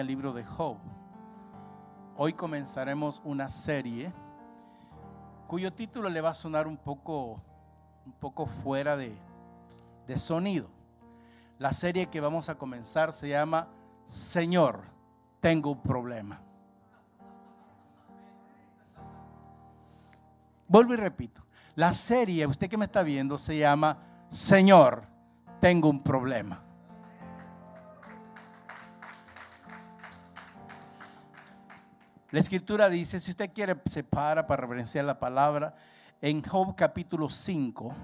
El libro de Job. Hoy comenzaremos una serie cuyo título le va a sonar un poco, un poco fuera de, de sonido. La serie que vamos a comenzar se llama Señor, tengo un problema. Vuelvo y repito. La serie, usted que me está viendo, se llama Señor, tengo un problema. La escritura dice, si usted quiere, se para para reverenciar la palabra, en Job capítulo 5,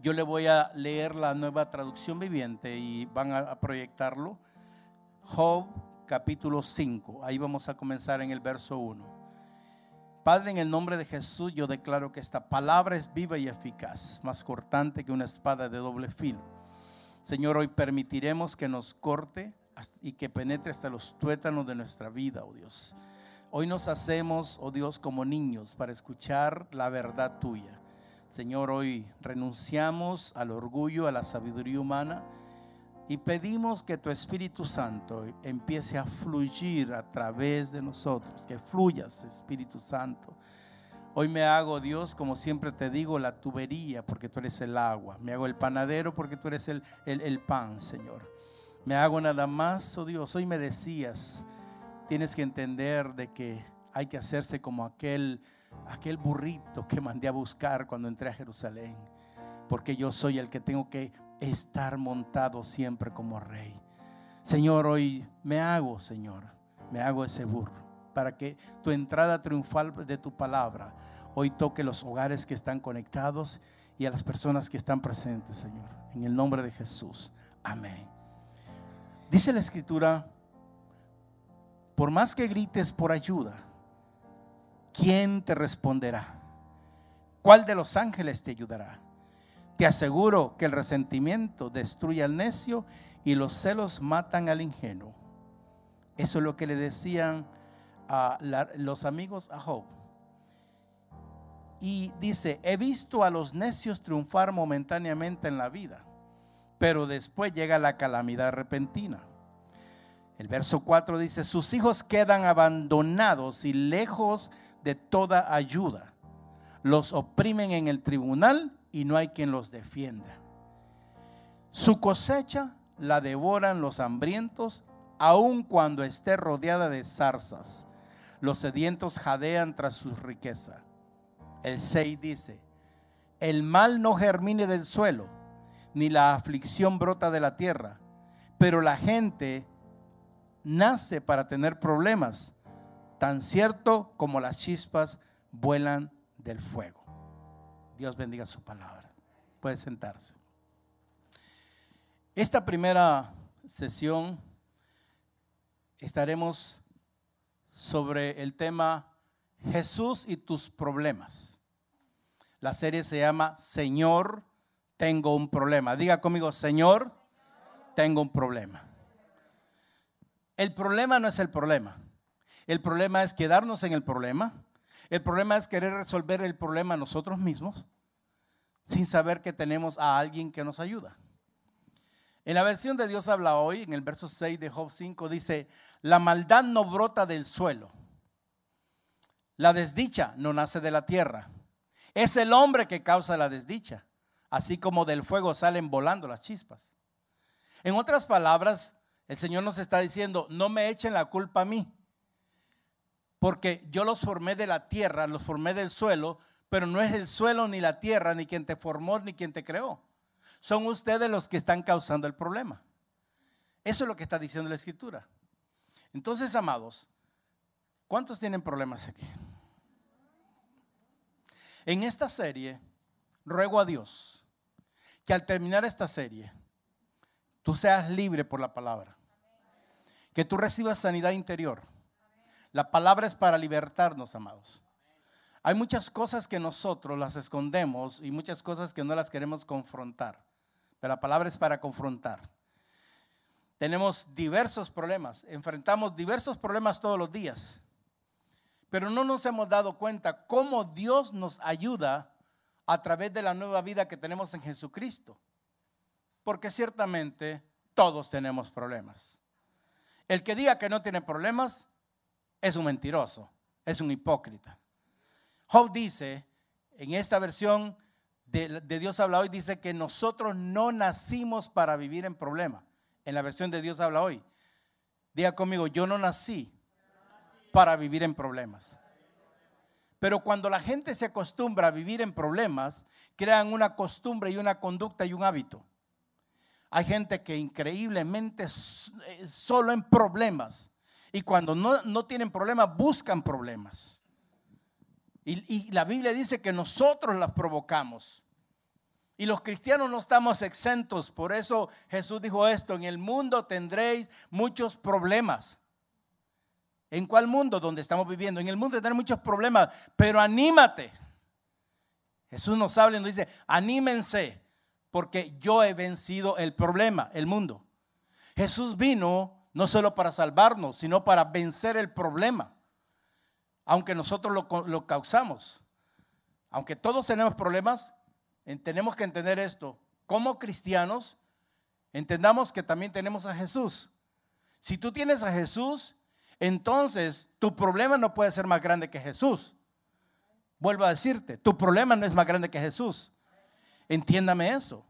yo le voy a leer la nueva traducción viviente y van a, proyectarlo. Job capítulo 5, ahí vamos a comenzar en el verso 1. Padre, en el nombre de Jesús yo declaro que esta palabra es viva y eficaz, más cortante que una espada de doble filo. Señor, hoy permitiremos que nos corte y que penetre hasta los tuétanos de nuestra vida, oh Dios. Hoy nos hacemos, oh Dios, como niños para escuchar la verdad tuya. Señor, hoy renunciamos al orgullo, a la sabiduría humana y pedimos que tu Espíritu Santo empiece a fluir a través de nosotros, que fluyas, Espíritu Santo. Hoy me hago, Dios, como siempre te digo, la tubería, porque tú eres el agua. Me hago el panadero, porque tú eres el, el pan, Señor. Me hago nada más, oh Dios. Hoy me decías, tienes que entender de que hay que hacerse como aquel, aquel burrito que mandé a buscar cuando entré a Jerusalén. Porque yo soy el que tengo que estar montado siempre como rey. Señor, hoy me hago, Señor, me hago ese burro para que tu entrada triunfal de tu palabra hoy toque los hogares que están conectados y a las personas que están presentes, Señor. En el nombre de Jesús. Amén. Dice la escritura, por más que grites por ayuda, ¿quién te responderá? ¿Cuál de los ángeles te ayudará? Te aseguro que el resentimiento destruye al necio y los celos matan al ingenuo. Eso es lo que le decían a los amigos a Job. Y dice, he visto a los necios triunfar momentáneamente en la vida, pero después llega la calamidad repentina. El verso 4 dice, sus hijos quedan abandonados y lejos de toda ayuda. Los oprimen en el tribunal y no hay quien los defienda. Su cosecha la devoran los hambrientos, aun cuando esté rodeada de zarzas. Los sedientos jadean tras su riqueza. El 6 dice, el mal no germine del suelo, ni la aflicción brota de la tierra, pero la gente nace para tener problemas, tan cierto como las chispas vuelan del fuego. Dios bendiga su palabra. Puede sentarse. Esta primera sesión estaremos sobre el tema Jesús y tus problemas. La serie se llama Señor, tengo un problema. Diga conmigo, Señor, tengo un problema. El problema no es el problema. El problema es quedarnos en el problema el problema es querer resolver el problema nosotros mismos sin saber que tenemos a alguien que nos ayuda. En la versión de Dios habla hoy, en el verso 6 de Job 5, dice, la maldad no brota del suelo, la desdicha no nace de la tierra, es el hombre que causa la desdicha, así como del fuego salen volando las chispas. En otras palabras, el Señor nos está diciendo, no me echen la culpa a mí, porque yo los formé de la tierra, los formé del suelo, pero no es el suelo ni la tierra, ni quien te formó, ni quien te creó. Son ustedes los que están causando el problema. Eso es lo que está diciendo la escritura. Entonces, amados, ¿cuántos tienen problemas aquí? En esta serie, ruego a Dios que al terminar esta serie, tú seas libre por la palabra. Que tú recibas sanidad interior. La palabra es para libertarnos, amados. Hay muchas cosas que nosotros las escondemos y muchas cosas que no las queremos confrontar. Pero la palabra es para confrontar. Tenemos diversos problemas, enfrentamos diversos problemas todos los días. Pero no nos hemos dado cuenta cómo Dios nos ayuda a través de la nueva vida que tenemos en Jesucristo. Porque ciertamente todos tenemos problemas. El que diga que no tiene problemas es un mentiroso, es un hipócrita. Job dice, en esta versión de, Dios habla hoy, dice que nosotros no nacimos para vivir en problemas. En la versión de Dios habla hoy. Diga conmigo, yo no nací para vivir en problemas. Pero cuando la gente se acostumbra a vivir en problemas, crean una costumbre y una conducta y un hábito. Hay gente que increíblemente eh, solo en problemas. Y cuando no, tienen problemas, buscan problemas. Y, y la Biblia dice que nosotros las provocamos. Y los cristianos no estamos exentos. Por eso Jesús dijo esto, en el mundo tendréis muchos problemas. ¿En cuál mundo donde estamos viviendo? En el mundo tendréis muchos problemas, pero anímate. Jesús nos habla y nos dice, anímense, porque yo he vencido el problema, el mundo. Jesús vino no solo para salvarnos, sino para vencer el problema, aunque nosotros lo, lo causamos. Aunque todos tenemos problemas, tenemos que entender esto. Como cristianos, entendamos que también tenemos a Jesús. Si tú tienes a Jesús, entonces tu problema no puede ser más grande que Jesús. Vuelvo a decirte, tu problema no es más grande que Jesús. Entiéndame eso.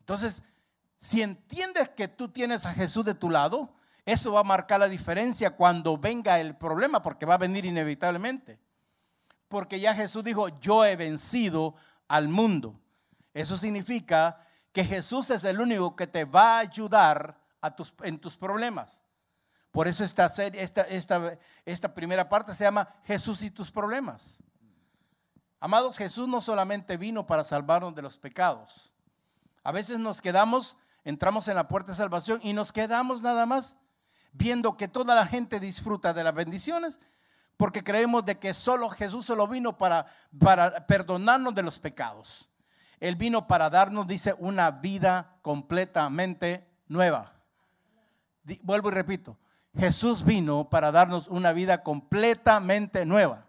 Entonces, si entiendes que tú tienes a Jesús de tu lado, eso va a marcar la diferencia cuando venga el problema, porque va a venir inevitablemente. Porque ya Jesús dijo, yo he vencido al mundo. Eso significa que Jesús es el único que te va a ayudar en tus problemas. Por eso esta, serie, esta, esta, esta primera parte se llama Jesús y tus problemas. Amados, Jesús no solamente vino para salvarnos de los pecados. A veces nos quedamos, entramos en la puerta de salvación y nos quedamos nada más viendo que toda la gente disfruta de las bendiciones porque creemos de que solo Jesús solo vino para, para perdonarnos de los pecados. Él vino para darnos, dice, una vida completamente nueva. Vuelvo y repito, Jesús vino para darnos una vida completamente nueva.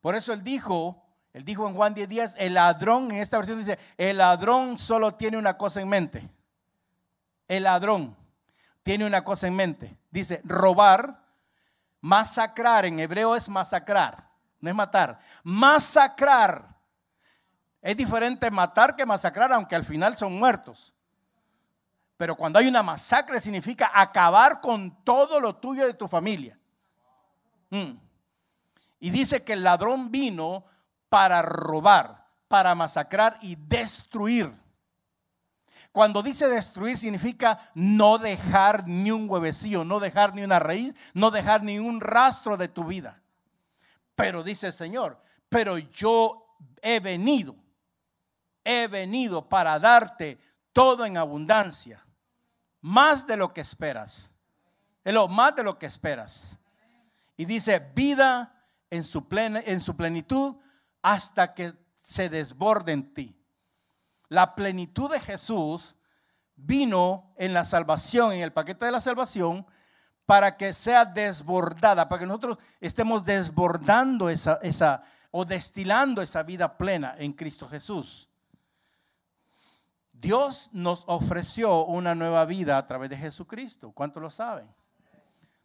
Por eso él dijo, él dijo en Juan 10 días, el ladrón, en esta versión dice, el ladrón solo tiene una cosa en mente. El ladrón tiene una cosa en mente. Dice, robar, Masacrar en hebreo es masacrar, no es matar. Masacrar. Es diferente matar que masacrar, aunque al final son muertos. Pero cuando hay una masacre significa acabar con todo lo tuyo de tu familia. Mm. Y dice que el ladrón vino para robar, para masacrar y destruir. Cuando dice destruir significa no dejar ni un huevecillo, no dejar ni una raíz, no dejar ni un rastro de tu vida. Pero dice el Señor, pero yo he venido, he venido para darte todo en abundancia, más de lo que esperas. Es lo más de lo que esperas. Y dice vida en su, en su plenitud hasta que se desborde en ti. La plenitud de Jesús vino en la salvación, en el paquete de la salvación, para que sea desbordada, para que nosotros estemos desbordando esa, esa o destilando esa vida plena en Cristo Jesús. Dios nos ofreció una nueva vida a través de Jesucristo. ¿Cuántos lo saben?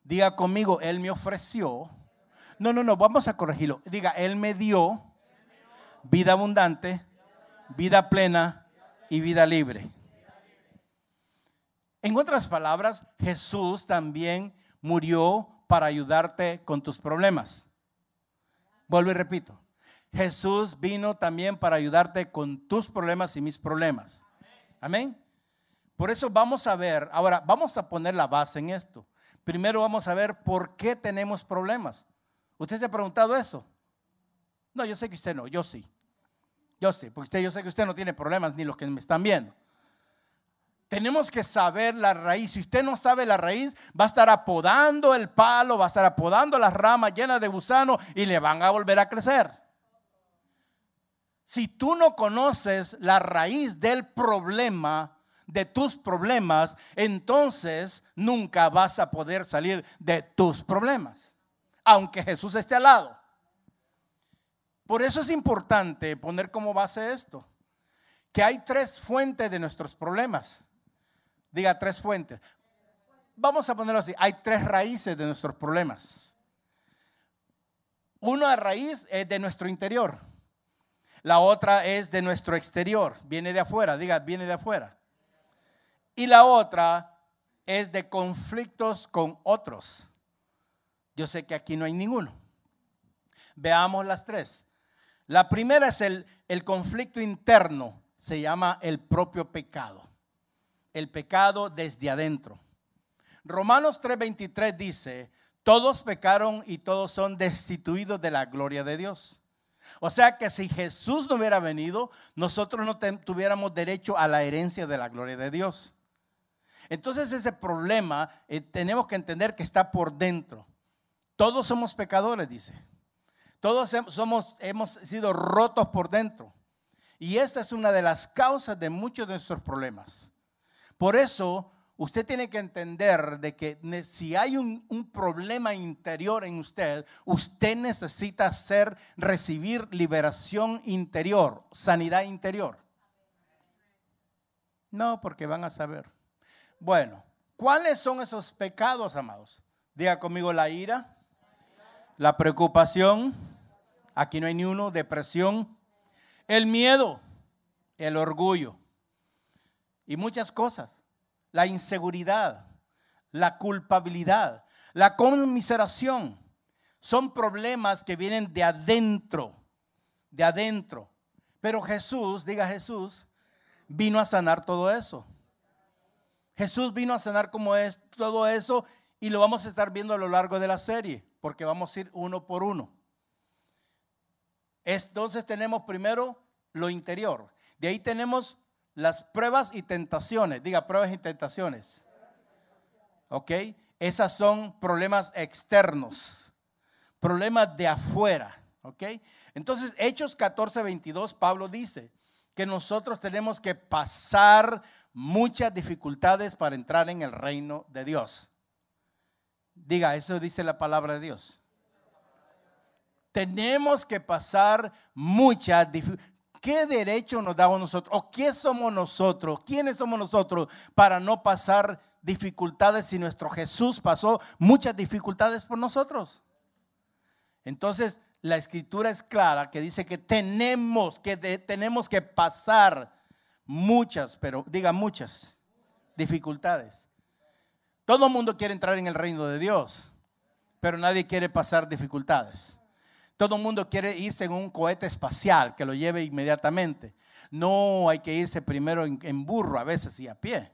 Diga conmigo, Él me ofreció. No, no, no, vamos a corregirlo. Diga, Él me dio vida abundante vida plena y vida libre. En otras palabras, Jesús también murió para ayudarte con tus problemas. Vuelvo y repito. Jesús vino también para ayudarte con tus problemas y mis problemas. Amén. Por eso vamos a ver, ahora vamos a poner la base en esto. Primero vamos a ver por qué tenemos problemas. ¿Usted se ha preguntado eso? No, yo sé que usted no, yo sí. Yo sé, porque usted, yo sé que usted no tiene problemas ni los que me están viendo. Tenemos que saber la raíz. Si usted no sabe la raíz, va a estar apodando el palo, va a estar apodando las ramas llenas de gusano y le van a volver a crecer. Si tú no conoces la raíz del problema, de tus problemas, entonces nunca vas a poder salir de tus problemas, aunque Jesús esté al lado. Por eso es importante poner como base esto, que hay tres fuentes de nuestros problemas. Diga tres fuentes. Vamos a ponerlo así, hay tres raíces de nuestros problemas. Una raíz es de nuestro interior. La otra es de nuestro exterior, viene de afuera, diga, viene de afuera. Y la otra es de conflictos con otros. Yo sé que aquí no hay ninguno. Veamos las tres. La primera es el, el conflicto interno, se llama el propio pecado. El pecado desde adentro. Romanos 3:23 dice, todos pecaron y todos son destituidos de la gloria de Dios. O sea que si Jesús no hubiera venido, nosotros no tuviéramos derecho a la herencia de la gloria de Dios. Entonces ese problema eh, tenemos que entender que está por dentro. Todos somos pecadores, dice. Todos somos, hemos sido rotos por dentro. Y esa es una de las causas de muchos de nuestros problemas. Por eso usted tiene que entender de que si hay un, problema interior en usted, usted necesita hacer, recibir liberación interior, sanidad interior. No, porque van a saber. Bueno, ¿cuáles son esos pecados, amados? Diga conmigo la ira, la preocupación, aquí no hay ni uno, depresión, el miedo, el orgullo y muchas cosas, la inseguridad, la culpabilidad, la conmiseración. Son problemas que vienen de adentro, de adentro. Pero Jesús, diga Jesús, vino a sanar todo eso. Jesús vino a sanar como es todo eso y lo vamos a estar viendo a lo largo de la serie, porque vamos a ir uno por uno. Entonces tenemos primero lo interior. De ahí tenemos las pruebas y tentaciones. Diga, pruebas y tentaciones. ¿Ok? Esas son problemas externos, problemas de afuera. ¿Ok? Entonces, Hechos 14, 22, Pablo dice que nosotros tenemos que pasar muchas dificultades para entrar en el reino de Dios. Diga, eso dice la palabra de Dios. Tenemos que pasar muchas dificultades. ¿Qué derecho nos damos nosotros? ¿O qué somos nosotros? ¿Quiénes somos nosotros para no pasar dificultades si nuestro Jesús pasó muchas dificultades por nosotros? Entonces, la escritura es clara que dice que tenemos que, tenemos que pasar muchas, pero diga muchas dificultades. Todo el mundo quiere entrar en el reino de Dios, pero nadie quiere pasar dificultades. Todo el mundo quiere irse en un cohete espacial que lo lleve inmediatamente. No, hay que irse primero en, burro a veces y a pie.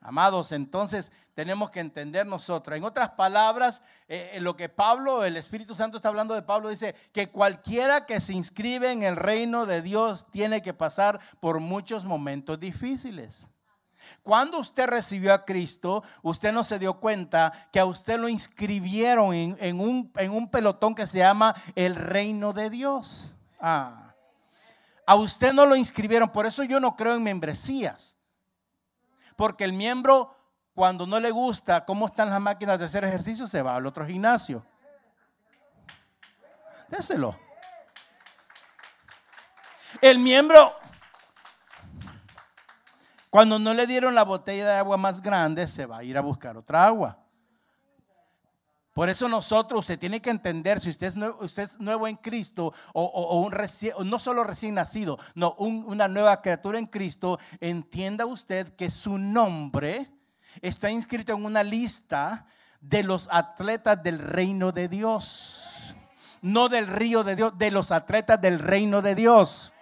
Amados, entonces tenemos que entender nosotros. En otras palabras, eh, lo que Pablo, el Espíritu Santo está hablando de Pablo, dice que cualquiera que se inscribe en el reino de Dios tiene que pasar por muchos momentos difíciles. Cuando usted recibió a Cristo, usted no se dio cuenta que a usted lo inscribieron en, un, en un, pelotón que se llama el reino de Dios. Ah. A usted no lo inscribieron, por eso yo no creo en membresías. Porque el miembro, cuando no le gusta cómo están las máquinas de hacer ejercicio, se va al otro gimnasio. Déselo. El miembro, cuando no le dieron la botella de agua más grande, se va a ir a buscar otra agua. Por eso nosotros, usted tiene que entender, si usted es nuevo, usted es nuevo en Cristo, o, un no solo recién nacido, no, una nueva criatura en Cristo, entienda usted que su nombre está inscrito en una lista de los atletas del reino de Dios. No del río de Dios, de los atletas del reino de Dios.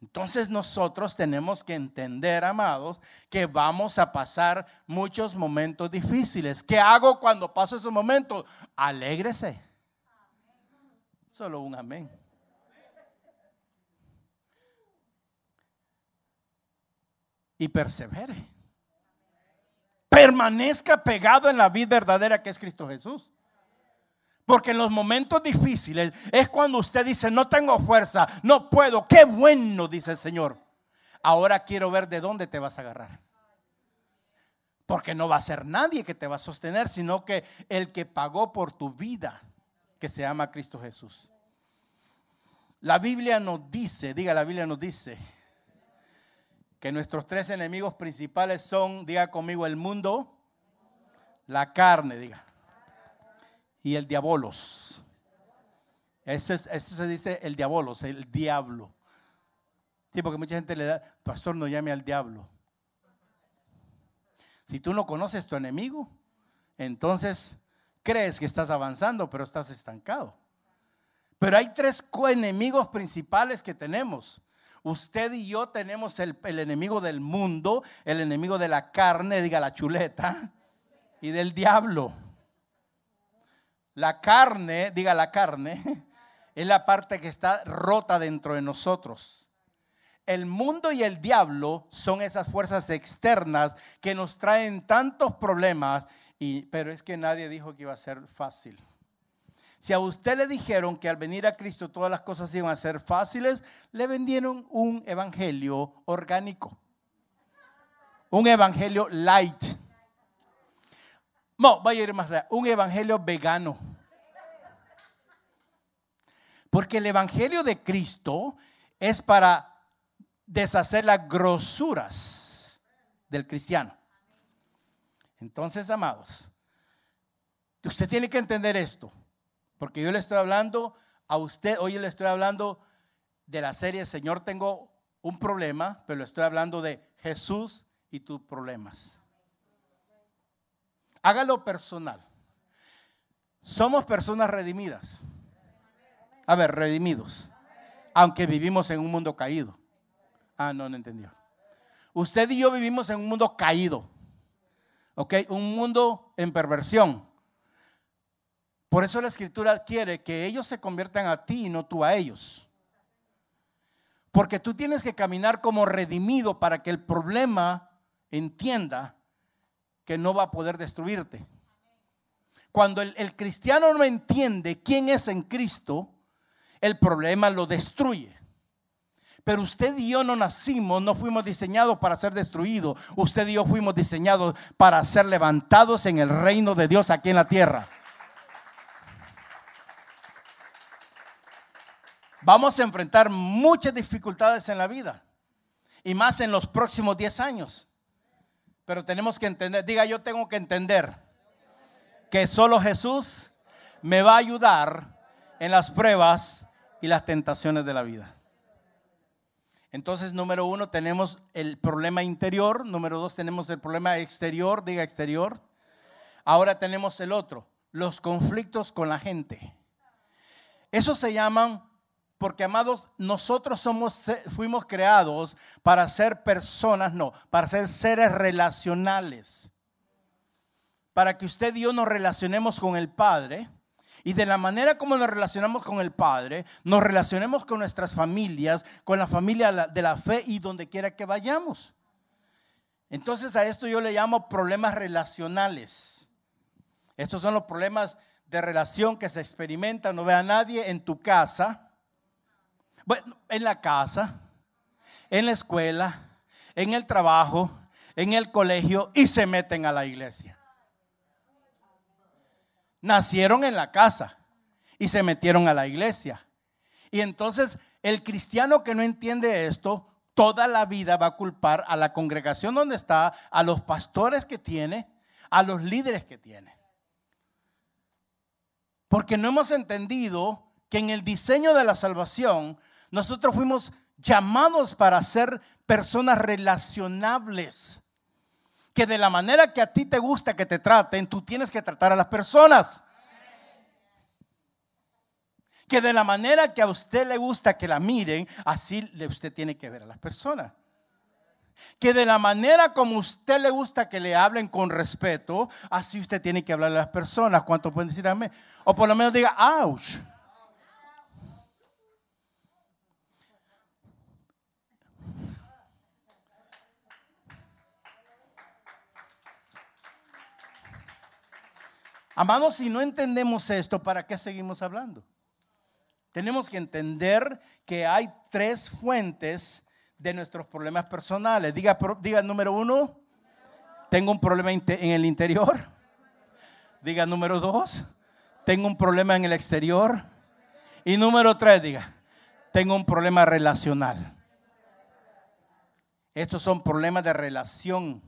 Entonces nosotros tenemos que entender, amados, que vamos a pasar muchos momentos difíciles. ¿Qué hago cuando paso esos momentos? Alégrese. Solo un amén. Y persevere. Permanezca pegado en la vida verdadera que es Cristo Jesús. Porque en los momentos difíciles es cuando usted dice, no tengo fuerza, no puedo. Qué bueno, dice el Señor. Ahora quiero ver de dónde te vas a agarrar. Porque no va a ser nadie que te va a sostener, sino que el que pagó por tu vida, que se llama Cristo Jesús. La Biblia nos dice, diga, la Biblia nos dice que nuestros tres enemigos principales son, diga conmigo, el mundo, la carne, diga, y el diabolos. Eso, eso se dice el diabolos, el diablo. Sí, porque mucha gente le da, pastor, no llame al diablo. Si tú no conoces tu enemigo, entonces crees que estás avanzando, pero estás estancado. Pero hay tres enemigos principales que tenemos. Usted y yo tenemos el, el, enemigo del mundo, el enemigo de la carne, diga la chuleta, y del diablo. La carne, diga la carne, es la parte que está rota dentro de nosotros. El mundo y el diablo son esas fuerzas externas que nos traen tantos problemas, y, pero es que nadie dijo que iba a ser fácil. Si a usted le dijeron que al venir a Cristo todas las cosas iban a ser fáciles, le vendieron un evangelio orgánico. Un evangelio light. No, voy a ir más allá. Un evangelio vegano. Porque el evangelio de Cristo es para deshacer las grosuras del cristiano. Entonces, amados, usted tiene que entender esto, porque yo le estoy hablando a usted, hoy le estoy hablando de la serie Señor, tengo un problema, pero le estoy hablando de Jesús y tus problemas. Hágalo personal. Somos personas redimidas. A ver, redimidos. Aunque vivimos en un mundo caído. Ah, no, no entendió. Usted y yo vivimos en un mundo caído. ¿Ok? Un mundo en perversión. Por eso la escritura quiere que ellos se conviertan a ti y no tú a ellos. Porque tú tienes que caminar como redimido para que el problema entienda que no va a poder destruirte. Cuando el, cristiano no entiende quién es en Cristo, el problema lo destruye. Pero usted y yo no nacimos, no fuimos diseñados para ser destruidos. Usted y yo fuimos diseñados para ser levantados en el reino de Dios aquí en la tierra. Vamos a enfrentar muchas dificultades en la vida y más en los próximos 10 años. Pero tenemos que entender, diga yo tengo que entender que solo Jesús me va a ayudar en las pruebas y las tentaciones de la vida. Entonces, número uno, tenemos el problema interior. Número dos, tenemos el problema exterior, diga exterior. Ahora tenemos el otro, los conflictos con la gente. Eso se llaman, porque amados, nosotros fuimos creados para ser personas, no, para ser seres relacionales. Para que usted y yo nos relacionemos con el Padre y de la manera como nos relacionamos con el Padre, nos relacionemos con nuestras familias, con la familia de la fe y donde quiera que vayamos. Entonces a esto yo le llamo problemas relacionales. Estos son los problemas de relación que se experimentan, no ve a nadie en tu casa, bueno, en la casa, en la escuela, en el trabajo, en el colegio y se meten a la iglesia nacieron en la casa y se metieron a la iglesia. Y entonces el cristiano que no entiende esto, toda la vida va a culpar a la congregación donde está, a los pastores que tiene, a los líderes que tiene. Porque no hemos entendido que en el diseño de la salvación nosotros fuimos llamados para ser personas relacionables que de la manera que a ti te gusta que te traten, tú tienes que tratar a las personas. Que de la manera que a usted le gusta que la miren, así usted tiene que ver a las personas. Que de la manera como usted le gusta que le hablen con respeto, así usted tiene que hablar a las personas. ¿Cuánto pueden decir amén? O por lo menos diga, ouch. Amados, si no entendemos esto, ¿para qué seguimos hablando? Tenemos que entender que hay tres fuentes de nuestros problemas personales. Diga, diga número uno, tengo un problema en el interior. Diga número dos, tengo un problema en el exterior. Y número tres, diga, tengo un problema relacional. Estos son problemas de relación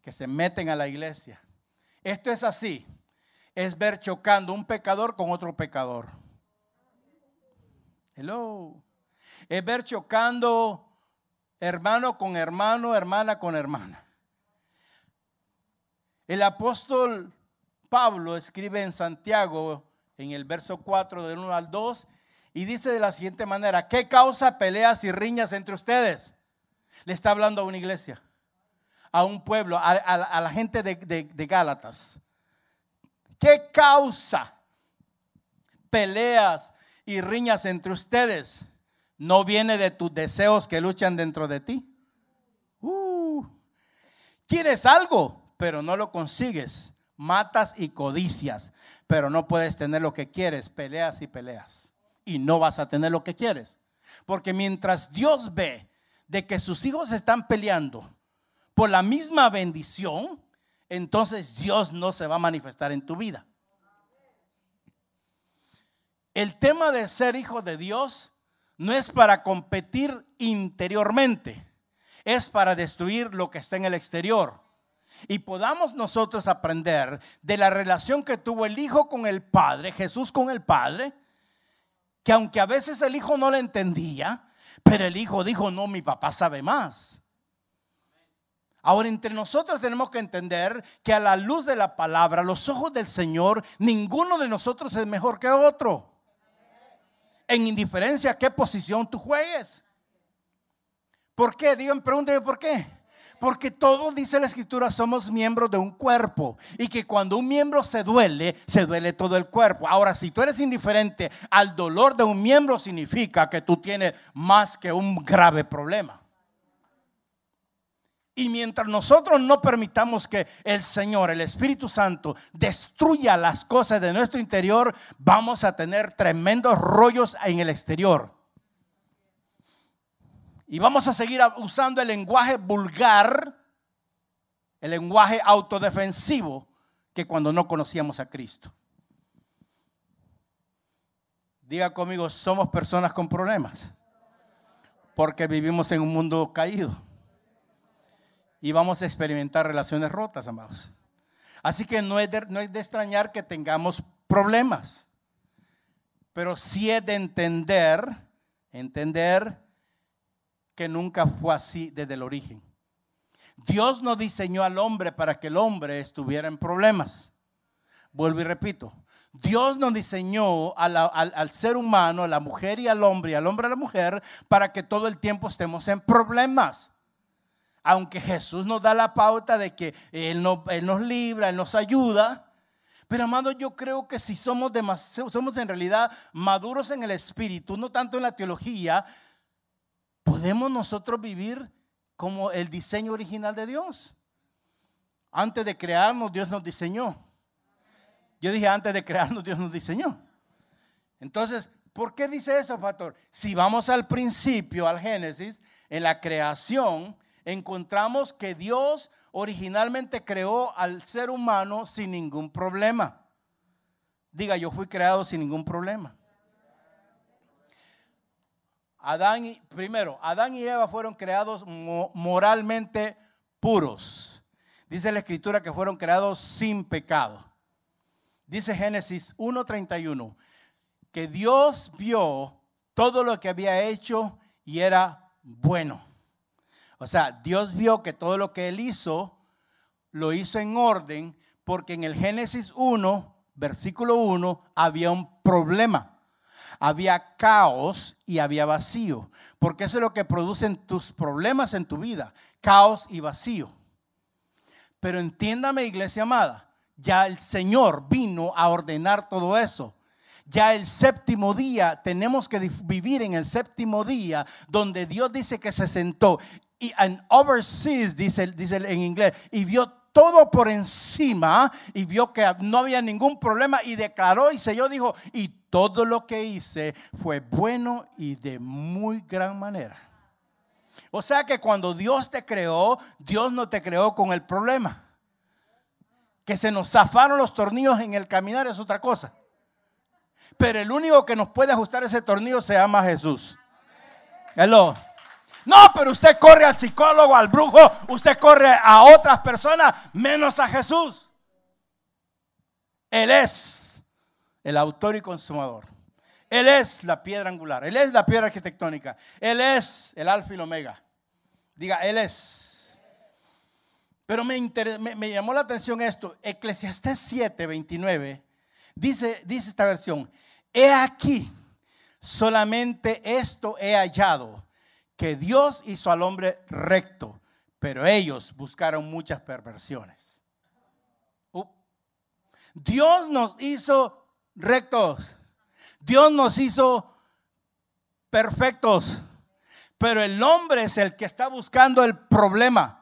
que se meten a la iglesia. Esto es así. Es ver chocando un pecador con otro pecador. Hello. Es ver chocando hermano con hermano, hermana con hermana. El apóstol Pablo escribe en Santiago, en el verso 4 del 1 al 2, y dice de la siguiente manera, ¿qué causa peleas y riñas entre ustedes? Le está hablando a una iglesia, a un pueblo, a, la gente de, de Gálatas. ¿Qué causa peleas y riñas entre ustedes? ¿No viene de tus deseos que luchan dentro de ti? Uh. ¿Quieres algo, pero no lo consigues? Matas y codicias, pero no puedes tener lo que quieres. Peleas y peleas. Y no vas a tener lo que quieres. Porque mientras Dios ve de que sus hijos están peleando por la misma bendición, entonces Dios no se va a manifestar en tu vida. El tema de ser hijo de Dios no es para competir interiormente, es para destruir lo que está en el exterior. Y podamos nosotros aprender de la relación que tuvo el Hijo con el Padre, Jesús con el Padre, que aunque a veces el Hijo no le entendía, pero el Hijo dijo, no, mi papá sabe más. Ahora, entre nosotros tenemos que entender que a la luz de la palabra, los ojos del Señor, ninguno de nosotros es mejor que otro en indiferencia a qué posición tú juegues. ¿Por qué? Digan, pregúntenme por qué. Porque todos, dice la escritura, somos miembros de un cuerpo. Y que cuando un miembro se duele, se duele todo el cuerpo. Ahora, si tú eres indiferente al dolor de un miembro, significa que tú tienes más que un grave problema. Y mientras nosotros no permitamos que el Señor, el Espíritu Santo, destruya las cosas de nuestro interior, vamos a tener tremendos rollos en el exterior. Y vamos a seguir usando el lenguaje vulgar, el lenguaje autodefensivo, que cuando no conocíamos a Cristo. Diga conmigo, somos personas con problemas, porque vivimos en un mundo caído y vamos a experimentar relaciones rotas, amados. Así que no es de, no es de extrañar que tengamos problemas, pero sí es de entender, entender que nunca fue así desde el origen. Dios no diseñó al hombre para que el hombre estuviera en problemas. Vuelvo y repito, Dios nos diseñó al, al, ser humano, a la mujer y al hombre, y al hombre y a la mujer, para que todo el tiempo estemos en problemas aunque Jesús nos da la pauta de que Él, nos libra, Él nos ayuda. Pero amado, yo creo que si somos, somos en realidad maduros en el espíritu, no tanto en la teología, podemos nosotros vivir como el diseño original de Dios. Antes de crearnos, Dios nos diseñó. Yo dije, antes de crearnos, Dios nos diseñó. Entonces, ¿por qué dice eso, pastor? Si vamos al principio, al Génesis, en la creación, encontramos que Dios originalmente creó al ser humano sin ningún problema. Diga, yo fui creado sin ningún problema. Adán y, primero, Adán y Eva fueron creados moralmente puros. Dice la escritura que fueron creados sin pecado. Dice Génesis 1.31 que Dios vio todo lo que había hecho y era bueno. O sea, Dios vio que todo lo que él hizo, lo hizo en orden, porque en el Génesis 1, versículo 1, había un problema. Había caos y había vacío. Porque eso es lo que producen tus problemas en tu vida. Caos y vacío. Pero entiéndame, iglesia amada, ya el Señor vino a ordenar todo eso. Ya el séptimo día, tenemos que vivir en el séptimo día, donde Dios dice que se sentó y overseas, dice, dice en inglés, y vio todo por encima y vio que no había ningún problema y declaró y selló, dijo, y todo lo que hice fue bueno y de muy gran manera. O sea que cuando Dios te creó, Dios no te creó con el problema. Que se nos zafaron los tornillos en el caminar es otra cosa. Pero el único que nos puede ajustar ese tornillo se llama Jesús. Hello. No, pero usted corre al psicólogo, al brujo, usted corre a otras personas, menos a Jesús. Él es el autor y consumador. Él es la piedra angular, Él es la piedra arquitectónica, Él es el alfa y el omega. Diga, Él es. Pero me, me, llamó la atención esto, Eclesiastés 7, 29, dice, dice esta versión, he aquí, solamente esto he hallado que Dios hizo al hombre recto, pero ellos buscaron muchas perversiones. Uh. Dios nos hizo rectos. Dios nos hizo perfectos. Pero el hombre es el que está buscando el problema.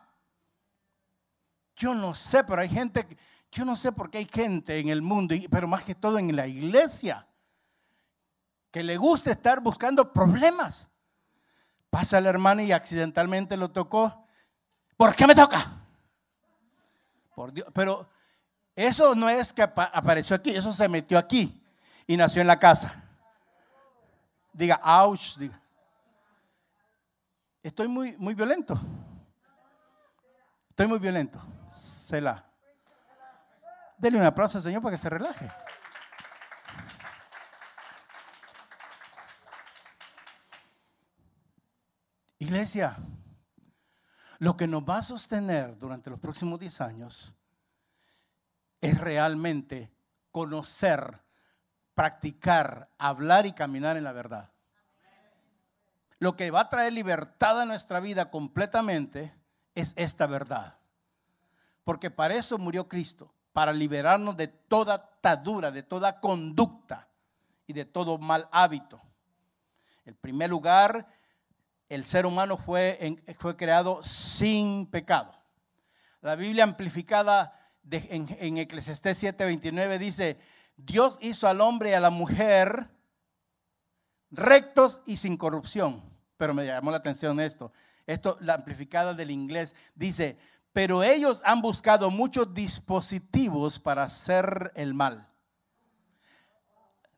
Yo no sé, pero hay gente, yo no sé por qué hay gente en el mundo, pero más que todo en la iglesia, que le gusta estar buscando problemas. Pasa el hermano y accidentalmente lo tocó. ¿Por qué me toca? Por Dios. Pero eso no es que apareció aquí, eso se metió aquí y nació en la casa. Diga, ouch, diga. Estoy muy, muy violento. Estoy muy violento. Sela. Dele un aplauso al Señor para que se relaje. Iglesia, lo que nos va a sostener durante los próximos 10 años es realmente conocer, practicar, hablar y caminar en la verdad. Lo que va a traer libertad a nuestra vida completamente es esta verdad. Porque para eso murió Cristo, para liberarnos de toda atadura, de toda conducta y de todo mal hábito. En primer lugar, el ser humano fue, fue creado sin pecado. La Biblia amplificada en, en Eclesiastés 7:29 dice, Dios hizo al hombre y a la mujer rectos y sin corrupción. Pero me llamó la atención esto. Esto, la amplificada del inglés, dice, pero ellos han buscado muchos dispositivos para hacer el mal.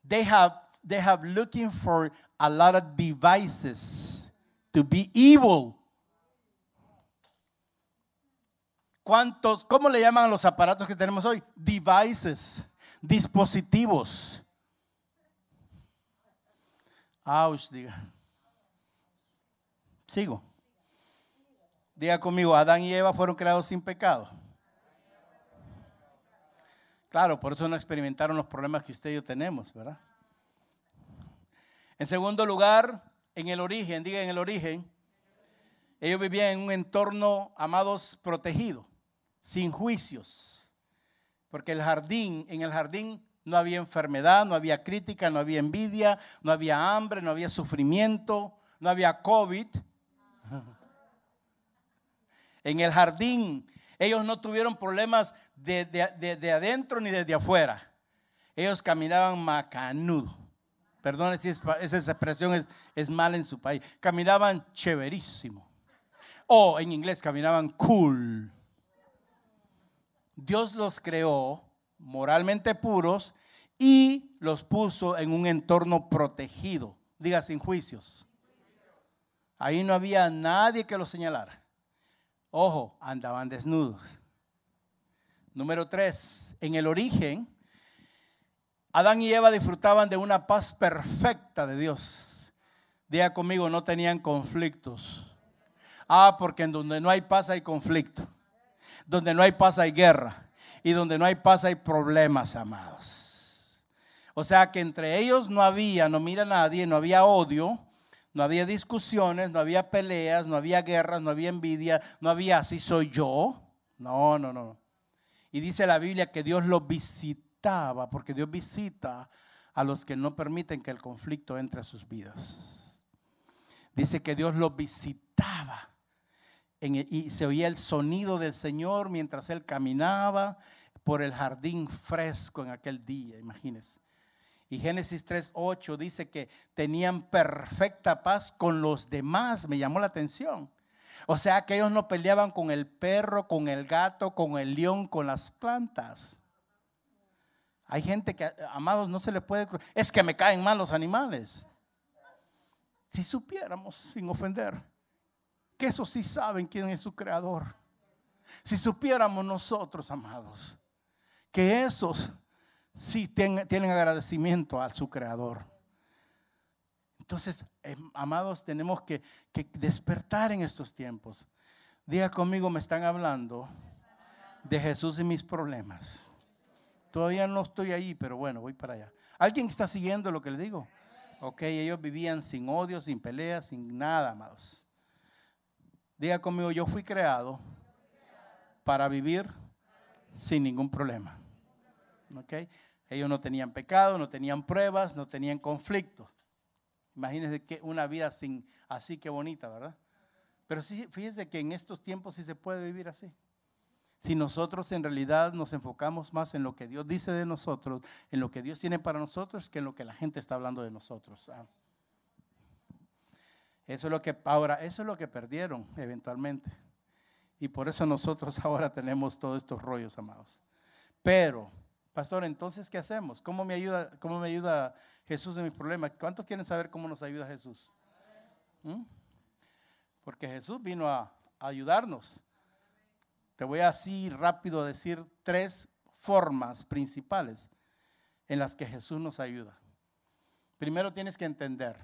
They have, they have looking for a lot of devices to be evil. ¿Cuántos, cómo le llaman a los aparatos que tenemos hoy? Devices, dispositivos. Ouch, diga. Sigo. Diga conmigo, Adán y Eva fueron creados sin pecado. Claro, por eso no experimentaron los problemas que usted y yo tenemos, ¿verdad? En segundo lugar, en el origen, diga en el origen, ellos vivían en un entorno, amados, protegido, sin juicios. Porque el jardín, en el jardín no había enfermedad, no había crítica, no había envidia, no había hambre, no había sufrimiento, no había COVID. En el jardín ellos no tuvieron problemas de, de adentro ni desde afuera. Ellos caminaban macanudo. Perdone si esa expresión es, es mal en su país. Caminaban chéverísimo. O en inglés caminaban cool. Dios los creó moralmente puros y los puso en un entorno protegido. Diga sin juicios. Ahí no había nadie que los señalara. Ojo, andaban desnudos. Número tres, en el origen Adán y Eva disfrutaban de una paz perfecta de Dios. Diga conmigo, no tenían conflictos. Ah, porque en donde no hay paz hay conflicto. Donde no hay paz hay guerra. Y donde no hay paz hay problemas, amados. O sea que entre ellos no había, no mira nadie, no había odio, no había discusiones, no había peleas, no había guerras, no había envidia, no había así soy yo. No, no, no. Y dice la Biblia que Dios los visitó porque Dios visita a los que no permiten que el conflicto entre a sus vidas. Dice que Dios los visitaba. y se oía el sonido del Señor mientras él caminaba por el jardín fresco en aquel día, imagínense. Y Génesis 3.8 dice que tenían perfecta paz con los demás, me llamó la atención. O sea que ellos no peleaban con el perro, con el gato, con el león, con las plantas. Hay gente que, amados, no se le puede... Es que me caen mal los animales. Si supiéramos, sin ofender, que eso sí saben quién es su creador. Si supiéramos nosotros, amados, que esos sí tienen, agradecimiento a su creador. Entonces, em, amados, tenemos que, despertar en estos tiempos. Diga conmigo, me están hablando de Jesús y mis problemas. Todavía no estoy ahí, pero bueno, voy para allá. ¿Alguien está siguiendo lo que le digo? Ok, ellos vivían sin odio, sin peleas, sin nada, amados. Diga conmigo, yo fui creado para vivir sin ningún problema. ¿Ok? Ellos no tenían pecado, no tenían pruebas, no tenían conflictos. Imagínense que una vida sin, así que bonita, ¿verdad? Pero sí, fíjense que en estos tiempos sí se puede vivir así si nosotros en realidad nos enfocamos más en lo que Dios dice de nosotros, en lo que Dios tiene para nosotros, que en lo que la gente está hablando de nosotros. Ah. Eso es lo que ahora, eso es lo que perdieron eventualmente. Y por eso nosotros ahora tenemos todos estos rollos, amados. Pero, pastor, entonces ¿qué hacemos? ¿Cómo me ayuda, cómo me ayuda Jesús en mis problemas? ¿Cuántos quieren saber cómo nos ayuda Jesús? ¿Mm? Porque Jesús vino a ayudarnos. Te voy así rápido a decir tres formas principales en las que Jesús nos ayuda. Primero tienes que entender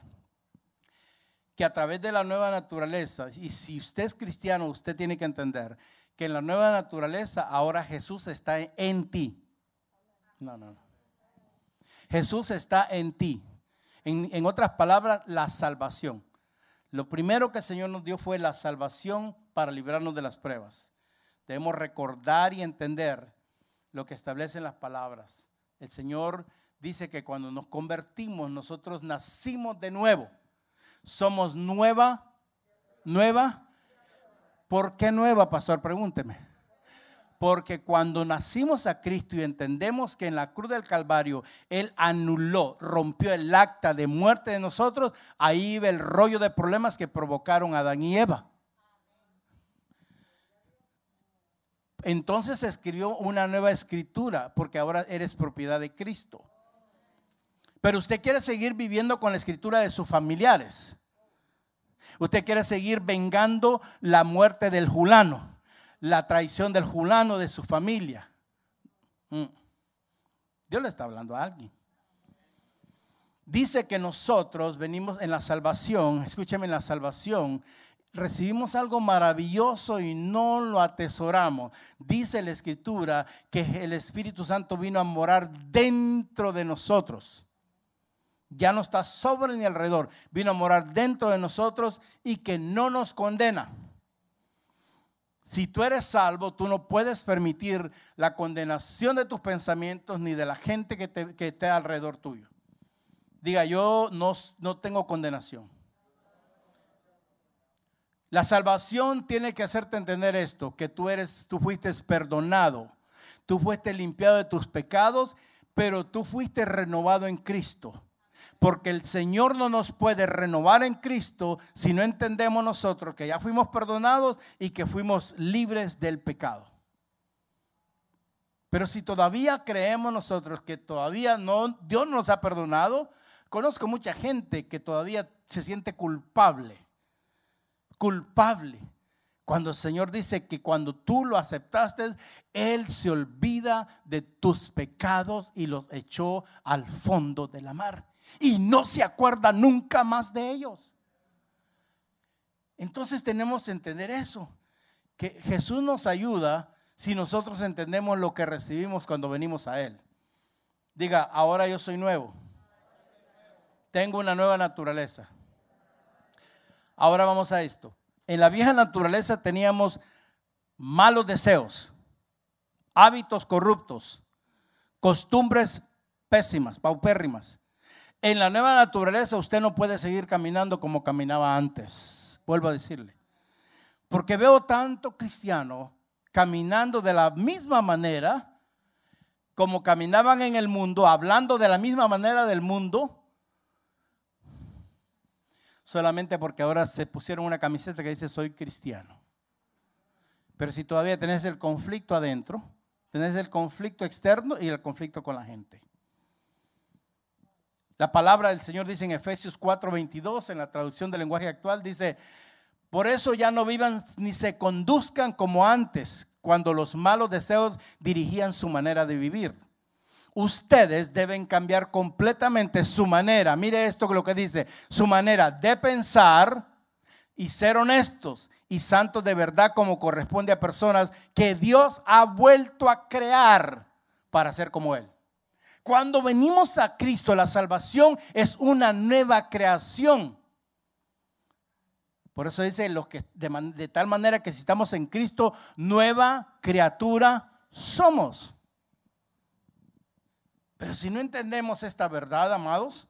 que a través de la nueva naturaleza, y si usted es cristiano, usted tiene que entender que en la nueva naturaleza ahora Jesús está en ti. No, no, no. Jesús está en ti. En, en otras palabras, la salvación. Lo primero que el Señor nos dio fue la salvación para librarnos de las pruebas. Debemos recordar y entender lo que establecen las palabras. El Señor dice que cuando nos convertimos, nosotros nacimos de nuevo. Somos nueva, nueva. ¿Por qué nueva, pastor? Pregúnteme. Porque cuando nacimos a Cristo y entendemos que en la cruz del Calvario Él anuló, rompió el acta de muerte de nosotros, ahí ve el rollo de problemas que provocaron a Adán y Eva. Entonces escribió una nueva escritura porque ahora eres propiedad de Cristo. Pero usted quiere seguir viviendo con la escritura de sus familiares. Usted quiere seguir vengando la muerte del julano, la traición del julano de su familia. Mm. Dios le está hablando a alguien. Dice que nosotros venimos en la salvación, escúcheme, en la salvación recibimos algo maravilloso y no lo atesoramos. Dice la escritura que el Espíritu Santo vino a morar dentro de nosotros. Ya no está sobre ni alrededor, vino a morar dentro de nosotros y que no nos condena. Si tú eres salvo, tú no puedes permitir la condenación de tus pensamientos ni de la gente que, te, que esté alrededor tuyo. Diga, yo no, no tengo condenación. La salvación tiene que hacerte entender esto, que tú eres, tú fuiste perdonado, tú fuiste limpiado de tus pecados, pero tú fuiste renovado en Cristo. Porque el Señor no nos puede renovar en Cristo si no entendemos nosotros que ya fuimos perdonados y que fuimos libres del pecado. Pero si todavía creemos nosotros que todavía no, Dios nos ha perdonado, conozco mucha gente que todavía se siente culpable culpable. Cuando el Señor dice que cuando tú lo aceptaste, Él se olvida de tus pecados y los echó al fondo de la mar. Y no se acuerda nunca más de ellos. Entonces tenemos que entender eso, que Jesús nos ayuda si nosotros entendemos lo que recibimos cuando venimos a Él. Diga, ahora yo soy nuevo. Tengo una nueva naturaleza. Ahora vamos a esto. En la vieja naturaleza teníamos malos deseos, hábitos corruptos, costumbres pésimas, paupérrimas. En la nueva naturaleza usted no puede seguir caminando como caminaba antes. Vuelvo a decirle. Porque veo tanto cristiano caminando de la misma manera como caminaban en el mundo, hablando de la misma manera del mundo, solamente porque ahora se pusieron una camiseta que dice soy cristiano. Pero si todavía tenés el conflicto adentro, tenés el conflicto externo y el conflicto con la gente. La palabra del Señor dice en Efesios 4:22, en la traducción del lenguaje actual, dice, por eso ya no vivan ni se conduzcan como antes, cuando los malos deseos dirigían su manera de vivir. Ustedes deben cambiar completamente su manera, mire esto lo que dice, su manera de pensar y ser honestos y santos de verdad como corresponde a personas que Dios ha vuelto a crear para ser como Él. Cuando venimos a Cristo, la salvación es una nueva creación. Por eso dice los que de, tal manera que si estamos en Cristo, nueva criatura somos. Pero si no entendemos esta verdad, amados,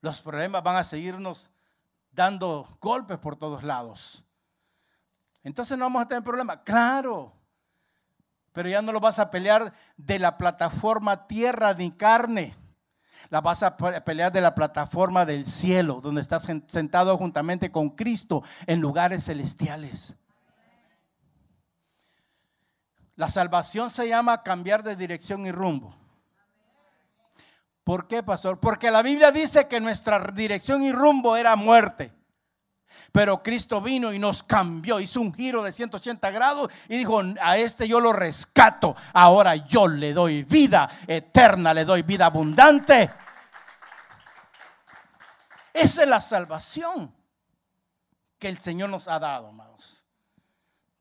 los problemas van a seguirnos dando golpes por todos lados. Entonces no vamos a tener problemas. Claro, pero ya no lo vas a pelear de la plataforma tierra ni carne la vas a pelear de la plataforma del cielo, donde estás sentado juntamente con Cristo en lugares celestiales. La salvación se llama cambiar de dirección y rumbo. ¿Por qué, pastor? Porque la Biblia dice que nuestra dirección y rumbo era muerte. Pero Cristo vino y nos cambió, hizo un giro de 180 grados y dijo, a este yo lo rescato, ahora yo le doy vida eterna, le doy vida abundante. Esa es la salvación que el Señor nos ha dado, amados.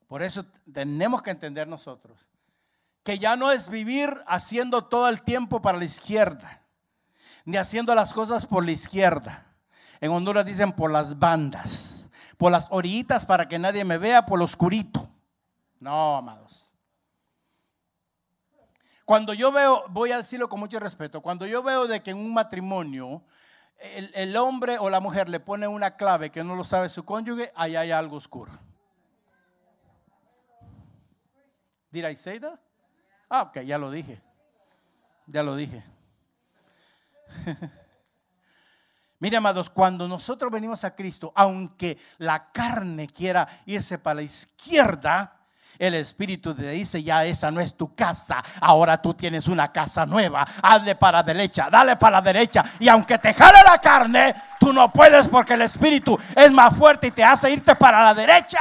Por eso tenemos que entender nosotros que ya no es vivir haciendo todo el tiempo para la izquierda, ni haciendo las cosas por la izquierda en Honduras dicen por las bandas, por las orillitas para que nadie me vea, por lo oscurito. No, amados. Cuando yo veo, voy a decirlo con mucho respeto, cuando yo veo de que en un matrimonio el, hombre o la mujer le pone una clave que no lo sabe su cónyuge, ahí hay algo oscuro. Did I say that? Ah, ok, ya lo dije. Ya lo dije. Mire, amados, cuando nosotros venimos a Cristo, aunque la carne quiera irse para la izquierda, el Espíritu te dice, ya esa no es tu casa, ahora tú tienes una casa nueva, hazle para la derecha, dale para la derecha, y aunque te jale la carne, tú no puedes porque el Espíritu es más fuerte y te hace irte para la derecha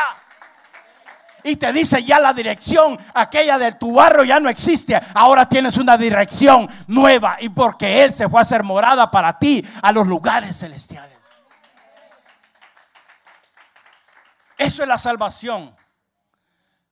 y te dice ya la dirección, aquella de tu barro ya no existe. Ahora tienes una dirección nueva y porque Él se fue a hacer morada para ti a los lugares celestiales. Eso es la salvación.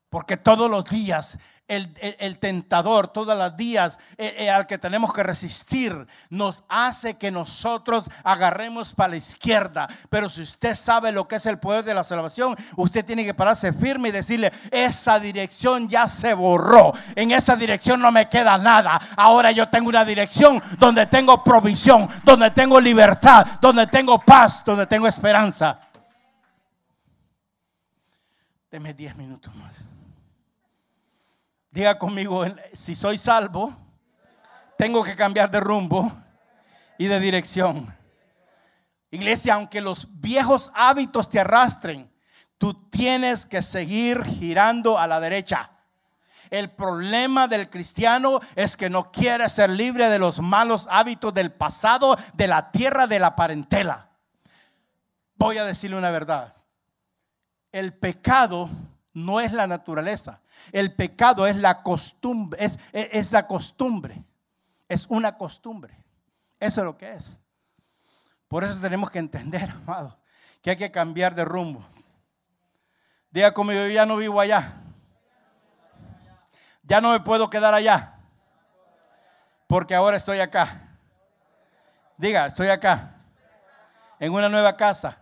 Porque todos los días el, tentador, todos los días eh, eh, al que tenemos que resistir, nos hace que nosotros agarremos para la izquierda. Pero si usted sabe lo que es el poder de la salvación, usted tiene que pararse firme y decirle, esa dirección ya se borró. En esa dirección no me queda nada. Ahora yo tengo una dirección donde tengo provisión, donde tengo libertad, donde tengo paz, donde tengo esperanza. Deme 10 minutos más. Diga conmigo, si soy salvo, tengo que cambiar de rumbo y de dirección. Iglesia, aunque los viejos hábitos te arrastren, tú tienes que seguir girando a la derecha. El problema del cristiano es que no quiere ser libre de los malos hábitos del pasado, de la tierra, de la parentela. Voy a decirle una verdad. El pecado no es la naturaleza. El pecado es la costumbre, es, es, la costumbre, es una costumbre. Eso es lo que es. Por eso tenemos que entender, amado, que hay que cambiar de rumbo. Diga como yo ya no vivo allá. Ya no me puedo quedar allá. Porque ahora estoy acá. Diga, estoy acá. En una nueva casa.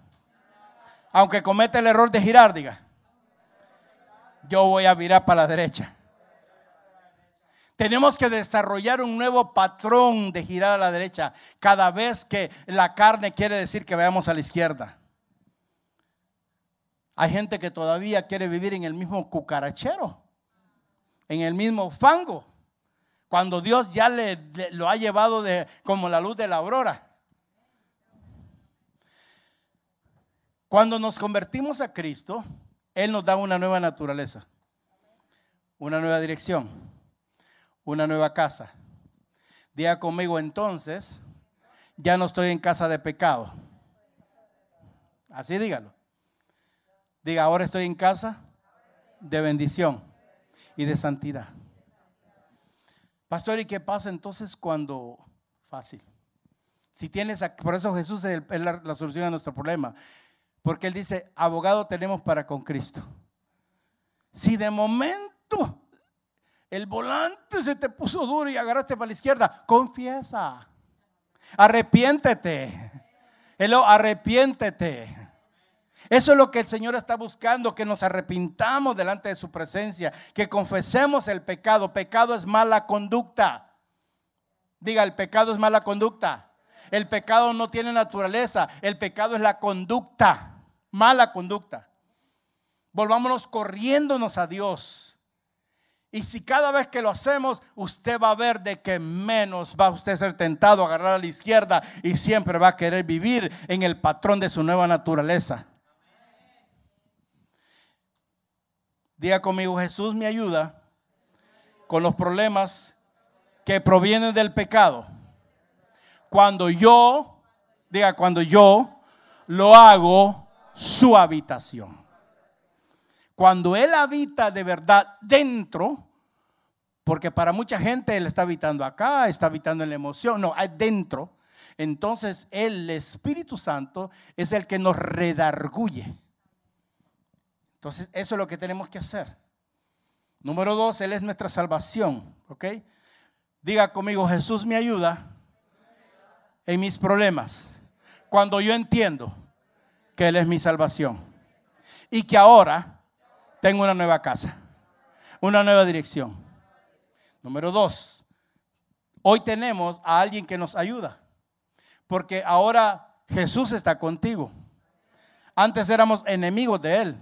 Aunque cometa el error de girar, diga yo voy a virar para la derecha. Tenemos que desarrollar un nuevo patrón de girar a la derecha cada vez que la carne quiere decir que vayamos a la izquierda. Hay gente que todavía quiere vivir en el mismo cucarachero, en el mismo fango, cuando Dios ya le, le- lo ha llevado de, como la luz de la aurora. Cuando nos convertimos a Cristo, Él nos da una nueva naturaleza, una nueva dirección, una nueva casa. Diga conmigo entonces, ya no estoy en casa de pecado. Así dígalo. Diga, ahora estoy en casa de bendición y de santidad. Pastor, ¿y qué pasa entonces cuando fácil? Si tienes, por eso Jesús es la, la solución a nuestro problema. Porque Él dice, abogado tenemos para con Cristo. Si de momento el volante se te puso duro y agarraste para la izquierda, confiesa. Arrepiéntete. Hello, arrepiéntete. Eso es lo que el Señor está buscando, que nos arrepintamos delante de su presencia, que confesemos el pecado. Pecado es mala conducta. Diga, el pecado es mala conducta. El pecado no tiene naturaleza, el pecado es la conducta, mala conducta. Volvámonos corriéndonos a Dios. Y si cada vez que lo hacemos, usted va a ver de que menos va usted a ser tentado a agarrar a la izquierda y siempre va a querer vivir en el patrón de su nueva naturaleza. Diga conmigo, Jesús me ayuda con los problemas que provienen del pecado. Cuando yo, diga, cuando yo lo hago su habitación. Cuando Él habita de verdad dentro, porque para mucha gente Él está habitando acá, está habitando en la emoción, no, adentro. Entonces el Espíritu Santo es el que nos redarguye. Entonces eso es lo que tenemos que hacer. Número dos, Él es nuestra salvación, ¿ok? Diga conmigo, Jesús me ayuda en mis problemas. Cuando yo entiendo que Él es mi salvación y que ahora tengo una nueva casa, una nueva dirección. Número dos, hoy tenemos a alguien que nos ayuda, porque ahora Jesús está contigo. Antes éramos enemigos de Él.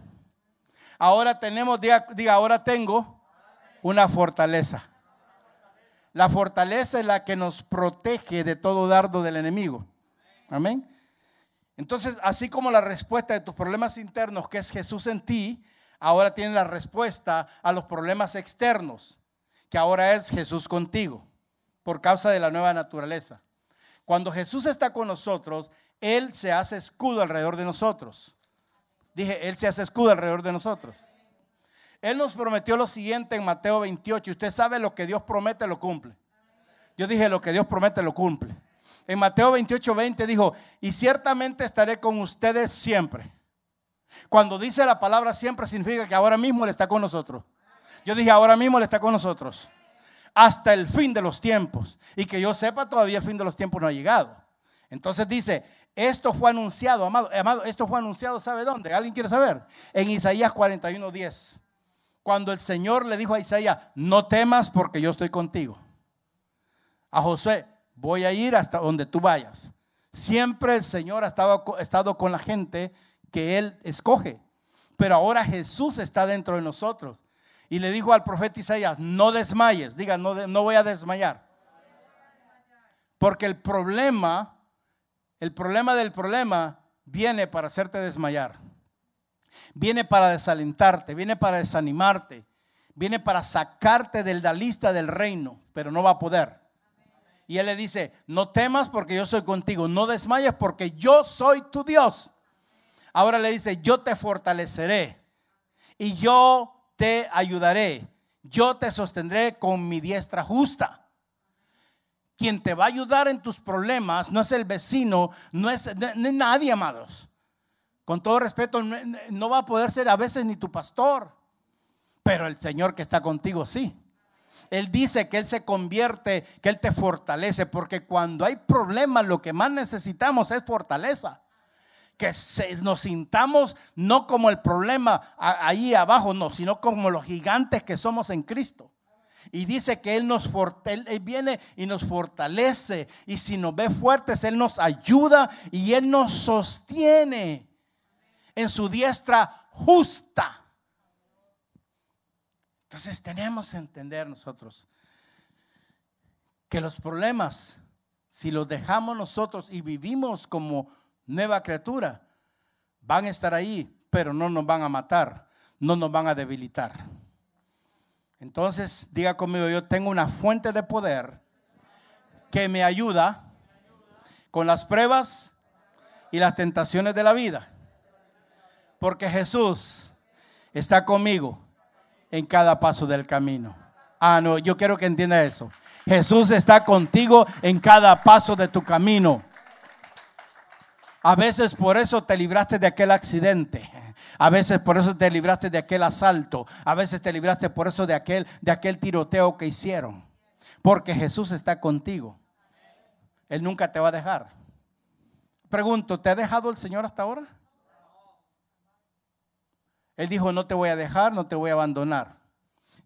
Ahora tenemos, diga, diga, ahora tengo una fortaleza. La fortaleza es la que nos protege de todo dardo del enemigo. Amén. Entonces, así como la respuesta de tus problemas internos, que es Jesús en ti, ahora tiene la respuesta a los problemas externos, que ahora es Jesús contigo, por causa de la nueva naturaleza. Cuando Jesús está con nosotros, Él se hace escudo alrededor de nosotros. Dije, Él se hace escudo alrededor de nosotros. Él nos prometió lo siguiente en Mateo 28. Y usted sabe lo que Dios promete, lo cumple. Yo dije, lo que Dios promete, lo cumple. En Mateo 28, 20 dijo, y ciertamente estaré con ustedes siempre. Cuando dice la palabra siempre significa que ahora mismo Él está con nosotros. Yo dije, ahora mismo Él está con nosotros. Hasta el fin de los tiempos. Y que yo sepa, todavía el fin de los tiempos no ha llegado. Entonces dice, esto fue anunciado, amado, amado, esto fue anunciado, ¿sabe dónde? ¿Alguien quiere saber? En Isaías 41, 10. Cuando el Señor le dijo a Isaías, no temas porque yo estoy contigo. A Josué, voy a ir hasta donde tú vayas. Siempre el Señor ha estado, estado con la gente que Él escoge. Pero ahora Jesús está dentro de nosotros. Y le dijo al profeta Isaías, no desmayes. Diga, no, no voy a desmayar. Porque el problema, el problema del problema viene para hacerte desmayar. Viene para desalentarte, viene para desanimarte, viene para sacarte de la lista del reino, pero no va a poder. Y él le dice, no temas porque yo soy contigo, no desmayes porque yo soy tu Dios. Ahora le dice, yo te fortaleceré y yo te ayudaré, yo te sostendré con mi diestra justa. Quien te va a ayudar en tus problemas no es el vecino, no es, no- nadie, amados. Con todo respeto, no va a poder ser a veces ni tu pastor, pero el Señor que está contigo sí. Él dice que Él se convierte, que Él te fortalece, porque cuando hay problemas lo que más necesitamos es fortaleza. Que nos sintamos no como el problema ahí abajo, no, sino como los gigantes que somos en Cristo. Y dice que Él nos él viene y nos fortalece. Y si nos ve fuertes, Él nos ayuda y Él nos sostiene en su diestra justa. Entonces tenemos que entender nosotros que los problemas, si los dejamos nosotros y vivimos como nueva criatura, van a estar ahí, pero no nos van a matar, no nos van a debilitar. Entonces, diga conmigo, yo tengo una fuente de poder que me ayuda con las pruebas y las tentaciones de la vida. Porque Jesús está conmigo en cada paso del camino. Ah, no, yo quiero que entienda eso. Jesús está contigo en cada paso de tu camino. A veces por eso te libraste de aquel accidente. A veces por eso te libraste de aquel asalto. A veces te libraste por eso de aquel, de aquel tiroteo que hicieron. Porque Jesús está contigo. Él nunca te va a dejar. Pregunto, ¿te ha dejado el Señor hasta ahora? Él dijo, no te voy a dejar, no te voy a abandonar.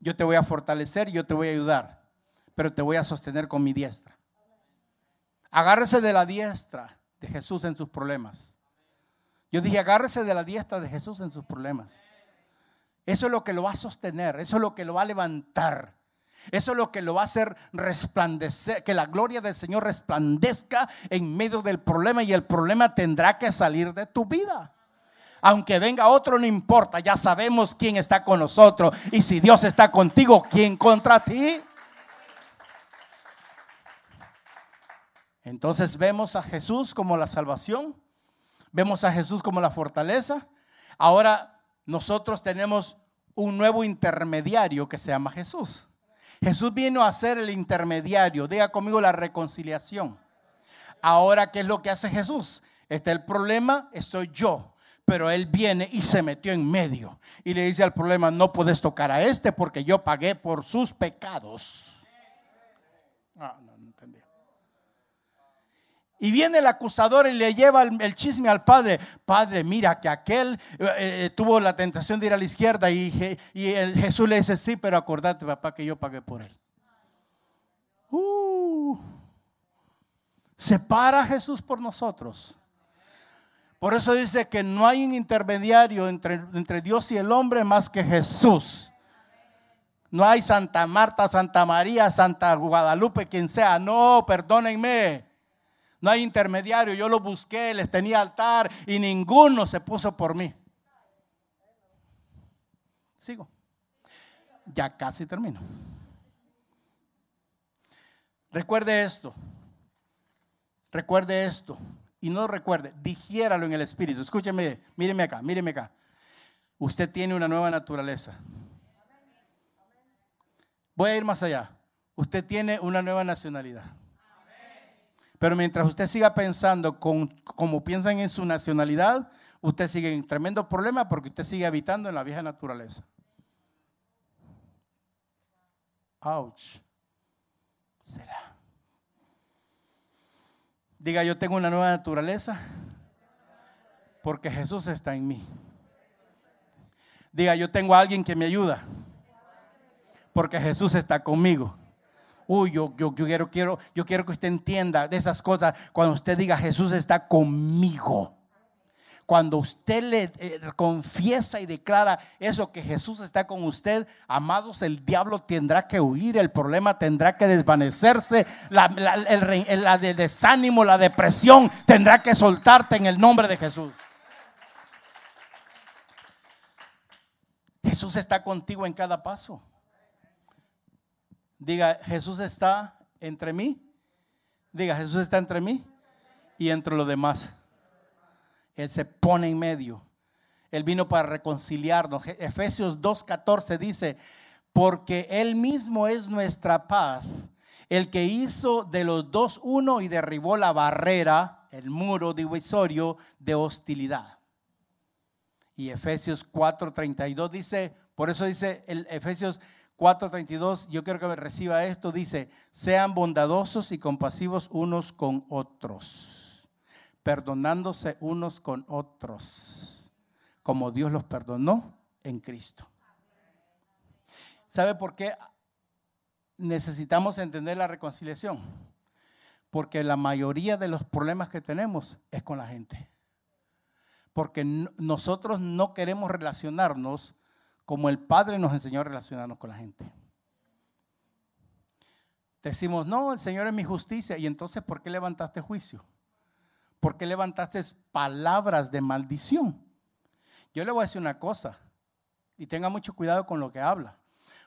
Yo te voy a fortalecer, yo te voy a ayudar, pero te voy a sostener con mi diestra. Agárrese de la diestra de Jesús en sus problemas. Yo dije, agárrese de la diestra de Jesús en sus problemas. Eso es lo que lo va a sostener, eso es lo que lo va a levantar. Eso es lo que lo va a hacer resplandecer, que la gloria del Señor resplandezca en medio del problema y el problema tendrá que salir de tu vida. Aunque venga otro, no importa, ya sabemos quién está con nosotros. Y si Dios está contigo, ¿quién contra ti? Entonces vemos a Jesús como la salvación, vemos a Jesús como la fortaleza. Ahora nosotros tenemos un nuevo intermediario que se llama Jesús. Jesús vino a ser el intermediario, diga conmigo la reconciliación. Ahora, ¿qué es lo que hace Jesús? Este el problema, estoy yo. Pero él viene y se metió en medio y le dice al problema, no puedes tocar a este porque yo pagué por sus pecados. Ah, no, no entendí. Y viene el acusador y le lleva el, chisme al padre. Padre, mira que aquel eh, eh, tuvo la tentación de ir a la izquierda y, Jesús le dice, sí, pero acordate, papá, que yo pagué por él. Uh, separa a Jesús por nosotros. Por eso dice que no hay un intermediario entre, Dios y el hombre más que Jesús. No hay Santa Marta, Santa María, Santa Guadalupe, quien sea. No, perdónenme. No hay intermediario. Yo lo busqué, les tenía altar y ninguno se puso por mí. Sigo. Ya casi termino. Recuerde esto. Recuerde esto y no recuerde, digiéralo en el espíritu. Escúcheme, míreme acá, míreme acá. Usted tiene una nueva naturaleza. Voy a ir más allá. Usted tiene una nueva nacionalidad. Pero mientras usted siga pensando como piensan en su nacionalidad, usted sigue en tremendo problema porque usted sigue habitando en la vieja naturaleza. Ouch. Será. Diga, yo tengo una nueva naturaleza porque Jesús está en mí. Diga, yo tengo a alguien que me ayuda porque Jesús está conmigo. Uy, yo, yo, quiero, quiero, yo quiero que usted entienda de esas cosas cuando usted diga Jesús está conmigo. Cuando usted le eh, confiesa y declara eso, que Jesús está con usted, amados, el diablo tendrá que huir, el problema tendrá que desvanecerse, la, el, de desánimo, la depresión tendrá que soltarte en el nombre de Jesús. Jesús está contigo en cada paso. Diga, Jesús está entre mí. Diga, Jesús está entre mí y entre los demás. Él se pone en medio. Él vino para reconciliarnos. Efesios 2.14 dice, porque Él mismo es nuestra paz, el que hizo de los dos uno y derribó la barrera, el muro divisorio de hostilidad. Y Efesios 4.32 dice, por eso dice el Efesios 4.32, yo quiero que me reciba esto, dice, sean bondadosos y compasivos unos con otros perdonándose unos con otros, como Dios los perdonó en Cristo. ¿Sabe por qué necesitamos entender la reconciliación? Porque la mayoría de los problemas que tenemos es con la gente. Porque nosotros no queremos relacionarnos como el Padre nos enseñó a relacionarnos con la gente. Decimos, no, el Señor es mi justicia. Y entonces, ¿por qué levantaste juicio? ¿Por qué levantaste palabras de maldición? Yo le voy a decir una cosa, y tenga mucho cuidado con lo que habla,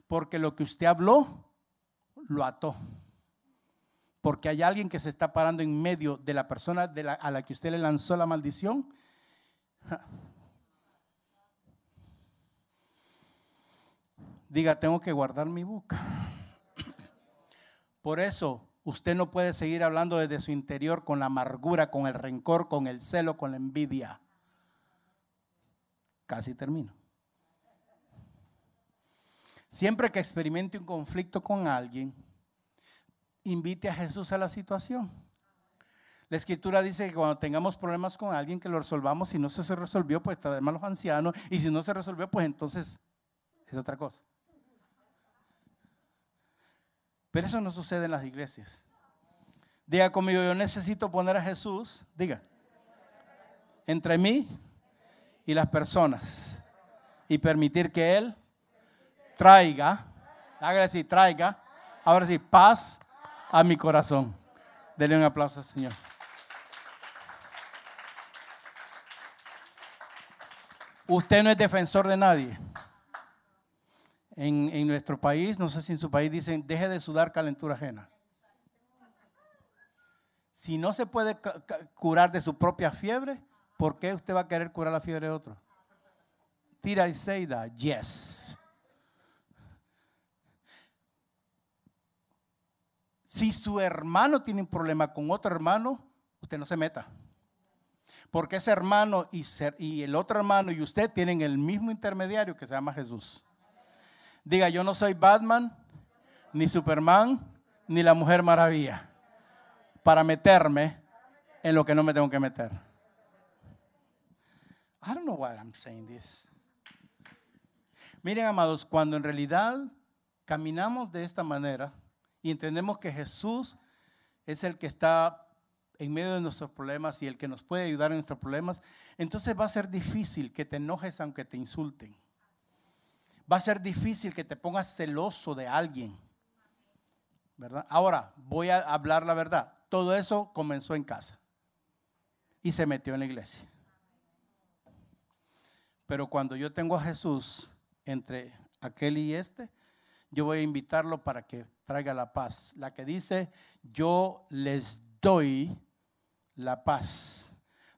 porque lo que usted habló, lo ató. Porque hay alguien que se está parando en medio de la persona a la que usted le lanzó la maldición. Diga, tengo que guardar mi boca. Por eso usted no puede seguir hablando desde su interior con la amargura, con el rencor, con el celo, con la envidia. Casi termino. Siempre que experimente un conflicto con alguien, invite a Jesús a la situación. La escritura dice que cuando tengamos problemas con alguien, que lo resolvamos. Si no se resolvió, pues además los ancianos. Y si no se resolvió, pues entonces es otra cosa. Pero eso no sucede en las iglesias. Diga conmigo, yo necesito poner a Jesús, diga, entre mí y las personas y permitir que Él traiga, hágale así, traiga, ahora sí, paz a mi corazón. Dele un aplauso al Señor. Usted no es defensor de nadie. En, nuestro país, no sé si en su país dicen, deje de sudar calentura ajena. Si no se puede curar de su propia fiebre, ¿por qué usted va a querer curar la fiebre de otro? Tira y that, yes. Si su hermano tiene un problema con otro hermano, usted no se meta. Porque ese hermano y el otro hermano y usted tienen el mismo intermediario que se llama Jesús. Diga, yo no soy Batman, ni Superman, ni la Mujer Maravilla para meterme en lo que no me tengo que meter. I don't know why I'm saying this. Miren, amados, cuando en realidad caminamos de esta manera y entendemos que Jesús es el que está en medio de nuestros problemas y el que nos puede ayudar en nuestros problemas, entonces va a ser difícil que te enojes aunque te insulten. Va a ser difícil que te pongas celoso de alguien. ¿Verdad? Ahora, voy a hablar la verdad. Todo eso comenzó en casa y se metió en la iglesia. Pero cuando yo tengo a Jesús entre aquel y este, yo voy a invitarlo para que traiga la paz. La que dice, yo les doy la paz,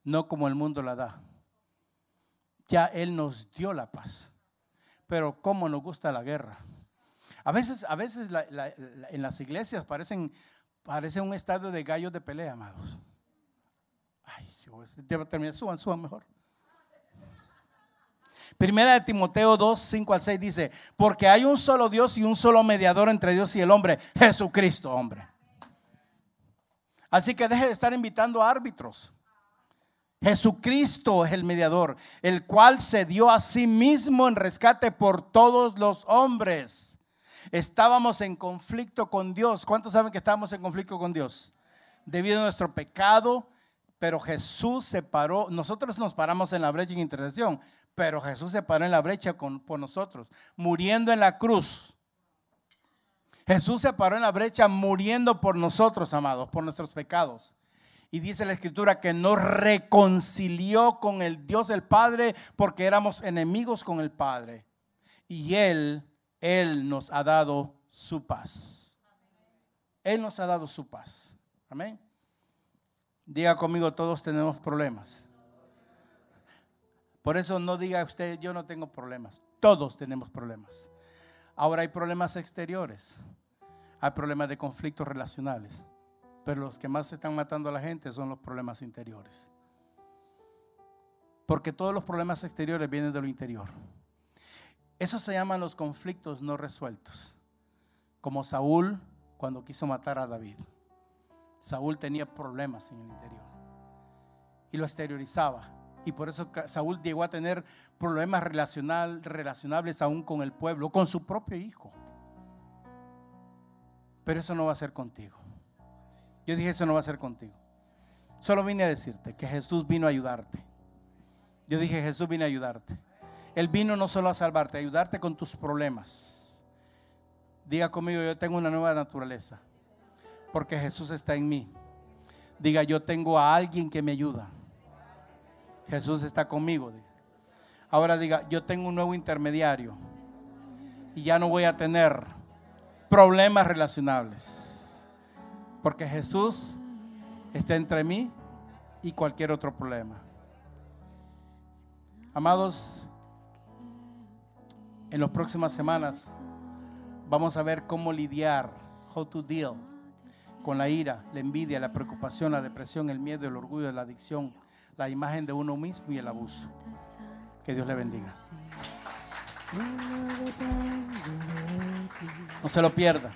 no como el mundo la da. Ya Él nos dio la paz. Pero ¿cómo nos gusta la guerra? A veces, a veces en las iglesias parecen Parece un estadio de gallos de pelea, amados. Ay, yo debo terminar. Suban, suban mejor. Primera de Timoteo 2, 5 al 6 dice, porque hay un solo Dios y un solo mediador entre Dios y el hombre, Jesucristo, hombre. Así que deje de estar invitando a árbitros. Jesucristo es el mediador, el cual se dio a sí mismo en rescate por todos los hombres Estábamos en conflicto con Dios. ¿Cuántos saben que estábamos en conflicto con Dios? Debido a nuestro pecado, pero Jesús se paró. Nosotros nos paramos en la brecha en intercesión, pero Jesús se paró en la brecha con, por nosotros, muriendo en la cruz. Jesús se paró en la brecha muriendo por nosotros, amados, por nuestros pecados. Y dice la escritura que nos reconcilió con el Dios el Padre porque éramos enemigos con el Padre. Y Él él nos ha dado su paz. Él nos ha dado su paz. Amén. Diga conmigo, todos tenemos problemas. Por eso no diga usted, yo no tengo problemas. Todos tenemos problemas. Ahora hay problemas exteriores. Hay problemas de conflictos relacionales. Pero los que más están matando a la gente son los problemas interiores. Porque todos los problemas exteriores vienen de lo interior. Eso se llaman los conflictos no resueltos. Como Saúl cuando quiso matar a David. Saúl tenía problemas en el interior y lo exteriorizaba. Y por eso Saúl llegó a tener problemas relacionables aún con el pueblo, con su propio hijo. Pero eso no va a ser contigo. Yo dije, eso no va a ser contigo. Solo vine a decirte que Jesús vino a ayudarte. Yo dije, Jesús vine a ayudarte. Él vino no solo a salvarte, a ayudarte con tus problemas. Diga conmigo, yo tengo una nueva naturaleza, porque Jesús está en mí. Diga, yo tengo a alguien que me ayuda. Jesús está conmigo. Ahora diga, yo tengo un nuevo intermediario y ya no voy a tener problemas relacionables, porque Jesús está entre mí y cualquier otro problema. Amados, en las próximas semanas vamos a ver cómo lidiar, how to deal con la ira, la envidia, la preocupación, la depresión, el miedo, el orgullo, la adicción, la imagen de uno mismo y el abuso. Que Dios le bendiga. No se lo pierda.